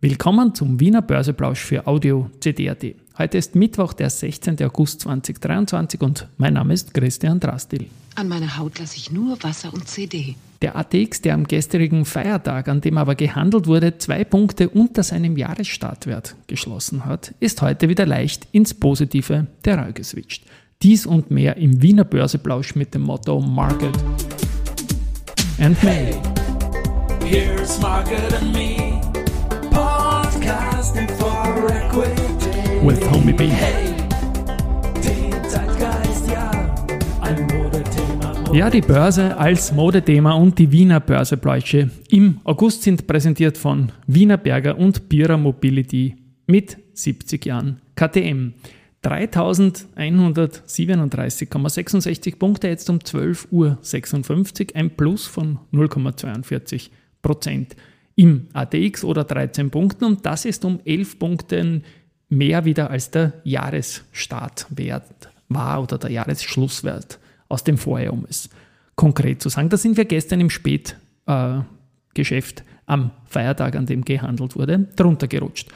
Willkommen zum Wiener Börseplausch für Audio CD.at. Heute ist Mittwoch, der 16. August 2023 und mein Name ist Christian Drastil. An meiner Haut lasse ich nur Wasser und CD. Der ATX, der am gestrigen Feiertag, an dem aber gehandelt wurde, zwei Punkte unter seinem Jahresstartwert geschlossen hat, ist heute wieder leicht ins positive Terrain geswitcht. Dies und mehr im Wiener Börseplausch mit dem Motto Market and Me. Here's Market and Me. With Homie B. Ja, die Börse als Modethema und die Wiener Börsebläuche im August sind präsentiert von Wiener Berger und Bierer Mobility mit 70 Jahren KTM. 3137,66 Punkte jetzt um 12.56 Uhr, ein Plus von 0,42 Prozent im ATX oder 13 Punkten und das ist um 11 Punkten mehr wieder als der Jahresstartwert war oder der Jahresschlusswert aus dem Vorjahr, um es konkret zu sagen. Da sind wir gestern im Spätgeschäft äh, am Feiertag, an dem gehandelt wurde, drunter gerutscht.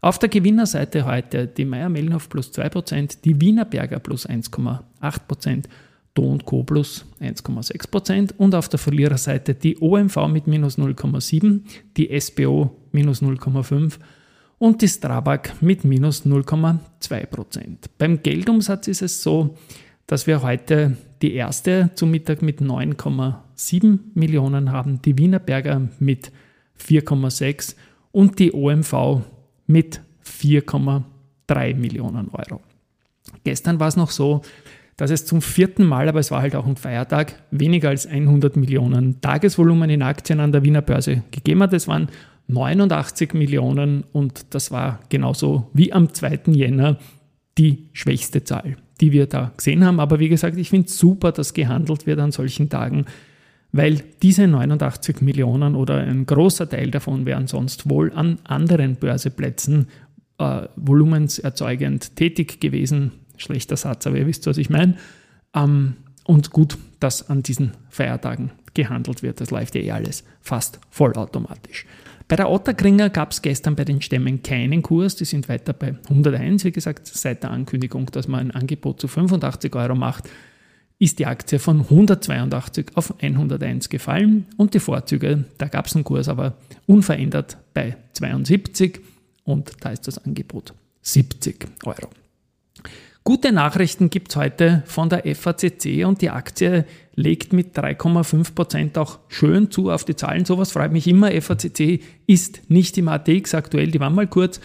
Auf der Gewinnerseite heute die Meier Mellenhof plus 2%, die Wiener Berger plus 1,8%, Do Co. plus 1,6% und auf der Verliererseite die OMV mit minus 0,7, die SBO minus 0,5 und die Strabag mit minus 0,2%. Beim Geldumsatz ist es so, dass wir heute die erste zum Mittag mit 9,7 Millionen haben, die Wiener Berger mit 4,6 und die OMV mit 4,3 Millionen Euro. Gestern war es noch so, dass es zum vierten Mal, aber es war halt auch ein Feiertag, weniger als 100 Millionen Tagesvolumen in Aktien an der Wiener Börse gegeben hat. Es waren 89 Millionen und das war genauso wie am 2. Jänner die schwächste Zahl, die wir da gesehen haben. Aber wie gesagt, ich finde es super, dass gehandelt wird an solchen Tagen, weil diese 89 Millionen oder ein großer Teil davon wären sonst wohl an anderen Börseplätzen äh, volumenserzeugend tätig gewesen schlechter Satz, aber ihr wisst, was ich meine. Ähm, und gut, dass an diesen Feiertagen gehandelt wird. Das läuft ja eh alles fast vollautomatisch. Bei der Otterkringer gab es gestern bei den Stämmen keinen Kurs. Die sind weiter bei 101. Wie gesagt, seit der Ankündigung, dass man ein Angebot zu 85 Euro macht, ist die Aktie von 182 auf 101 gefallen. Und die Vorzüge, da gab es einen Kurs aber unverändert bei 72 und da ist das Angebot 70 Euro. Gute Nachrichten gibt es heute von der FACC und die Aktie legt mit 3,5 Prozent auch schön zu auf die Zahlen. Sowas freut mich immer. FACC ist nicht im ATX aktuell, die waren mal kurz.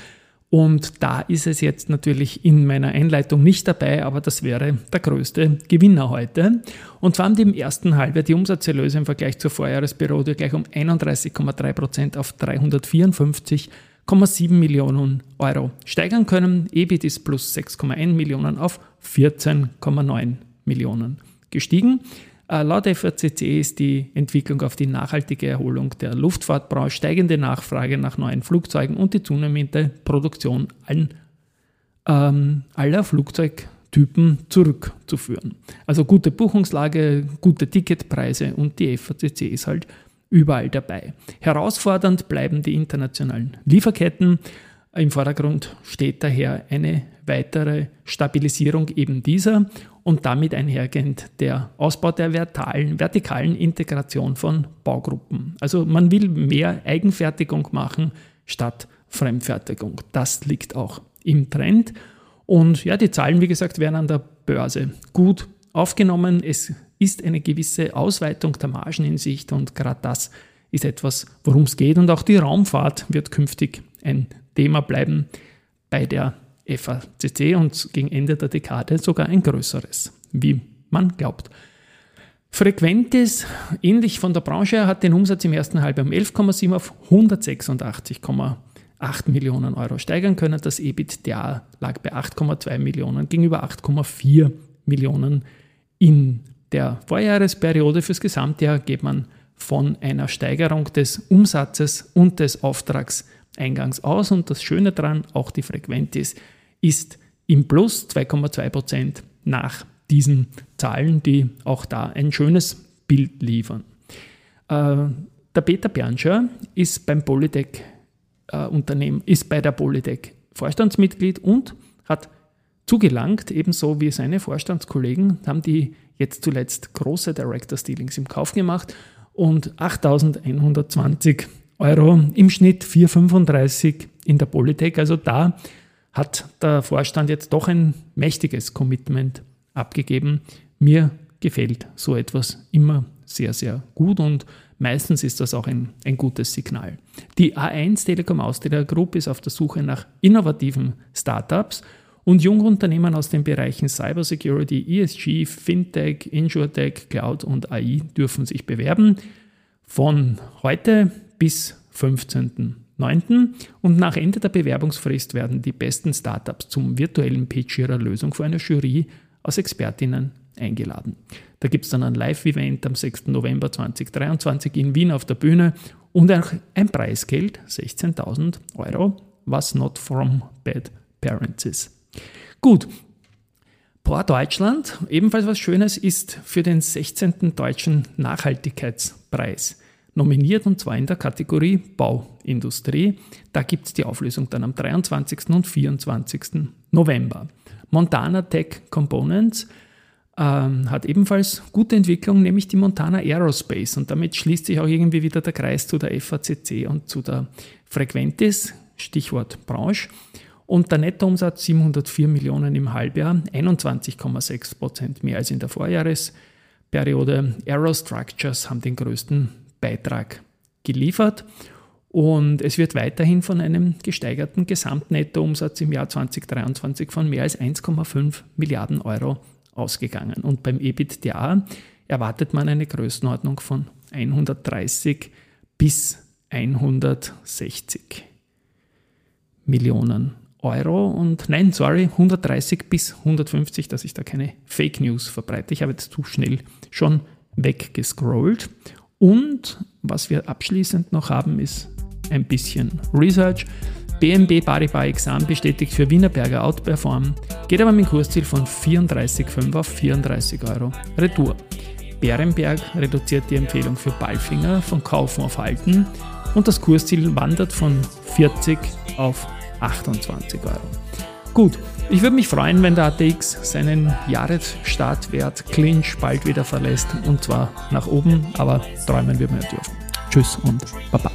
Und da ist es jetzt natürlich in meiner Einleitung nicht dabei, aber das wäre der größte Gewinner heute. Und zwar haben die im ersten Halbjahr die Umsatzerlöse im Vergleich zur Vorjahresperiode gleich um 31,3 Prozent auf 354 6,7 Millionen Euro steigern können. EBIT ist plus 6,1 Millionen auf 14,9 Millionen gestiegen. Äh, laut FACC ist die Entwicklung auf die nachhaltige Erholung der Luftfahrtbranche, steigende Nachfrage nach neuen Flugzeugen und die zunehmende Produktion allen, ähm, aller Flugzeugtypen zurückzuführen. Also gute Buchungslage, gute Ticketpreise und die FACC ist halt überall dabei. Herausfordernd bleiben die internationalen Lieferketten. Im Vordergrund steht daher eine weitere Stabilisierung eben dieser und damit einhergehend der Ausbau der vertikalen, vertikalen Integration von Baugruppen. Also man will mehr Eigenfertigung machen statt Fremdfertigung. Das liegt auch im Trend. Und ja, die Zahlen, wie gesagt, werden an der Börse gut aufgenommen. Es ist eine gewisse Ausweitung der Margen in Sicht und gerade das ist etwas, worum es geht. Und auch die Raumfahrt wird künftig ein Thema bleiben bei der FACC und gegen Ende der Dekade sogar ein größeres, wie man glaubt. Frequentis, ähnlich von der Branche hat den Umsatz im ersten Halbjahr um 11,7 auf 186,8 Millionen Euro steigern können. Das EBITDA lag bei 8,2 Millionen gegenüber 8,4 Millionen in der Vorjahresperiode fürs Gesamtjahr geht man von einer Steigerung des Umsatzes und des Auftragseingangs aus. Und das Schöne daran, auch die Frequentis ist im Plus 2,2 Prozent nach diesen Zahlen, die auch da ein schönes Bild liefern. Äh, der Peter Bernscher ist beim Polytech äh, Unternehmen, ist bei der Polytech Vorstandsmitglied und hat zugelangt, ebenso wie seine Vorstandskollegen, haben die jetzt zuletzt große Director Dealings im Kauf gemacht und 8.120 Euro im Schnitt 4,35 in der Polytech. Also da hat der Vorstand jetzt doch ein mächtiges Commitment abgegeben. Mir gefällt so etwas immer sehr, sehr gut und meistens ist das auch ein, ein gutes Signal. Die A1 Telekom Austria Group ist auf der Suche nach innovativen Startups und Jungunternehmen aus den Bereichen Cybersecurity, ESG, Fintech, Insurtech, Cloud und AI dürfen sich bewerben. Von heute bis 15.09. Und nach Ende der Bewerbungsfrist werden die besten Startups zum virtuellen Pitch ihrer Lösung vor einer Jury aus Expertinnen eingeladen. Da gibt es dann ein Live-Event am 6. November 2023 in Wien auf der Bühne und auch ein Preisgeld, 16.000 Euro, was not from bad parents ist. Gut. Port Deutschland, ebenfalls was Schönes, ist für den 16. Deutschen Nachhaltigkeitspreis nominiert und zwar in der Kategorie Bauindustrie. Da gibt es die Auflösung dann am 23. und 24. November. Montana Tech Components ähm, hat ebenfalls gute Entwicklung, nämlich die Montana Aerospace. Und damit schließt sich auch irgendwie wieder der Kreis zu der FACC und zu der Frequentis, Stichwort Branche. Und der Nettoumsatz 704 Millionen im Halbjahr, 21,6 Prozent mehr als in der Vorjahresperiode. Aerostructures haben den größten Beitrag geliefert. Und es wird weiterhin von einem gesteigerten Gesamtnettoumsatz im Jahr 2023 von mehr als 1,5 Milliarden Euro ausgegangen. Und beim EBITDA erwartet man eine Größenordnung von 130 bis 160 Millionen Euro und nein, sorry, 130 bis 150, dass ich da keine Fake News verbreite. Ich habe jetzt zu schnell schon weggescrollt. Und was wir abschließend noch haben, ist ein bisschen Research. BMB Paribas Examen bestätigt für Wienerberger Outperform, geht aber mit dem Kursziel von 34,5 auf 34 Euro Retour. Bärenberg reduziert die Empfehlung für Ballfinger von Kaufen auf Halten und das Kursziel wandert von 40 auf 28 Euro. Gut, ich würde mich freuen, wenn der ATX seinen Jahresstartwert Clinch bald wieder verlässt und zwar nach oben, aber träumen wir mehr dürfen. Tschüss und Baba.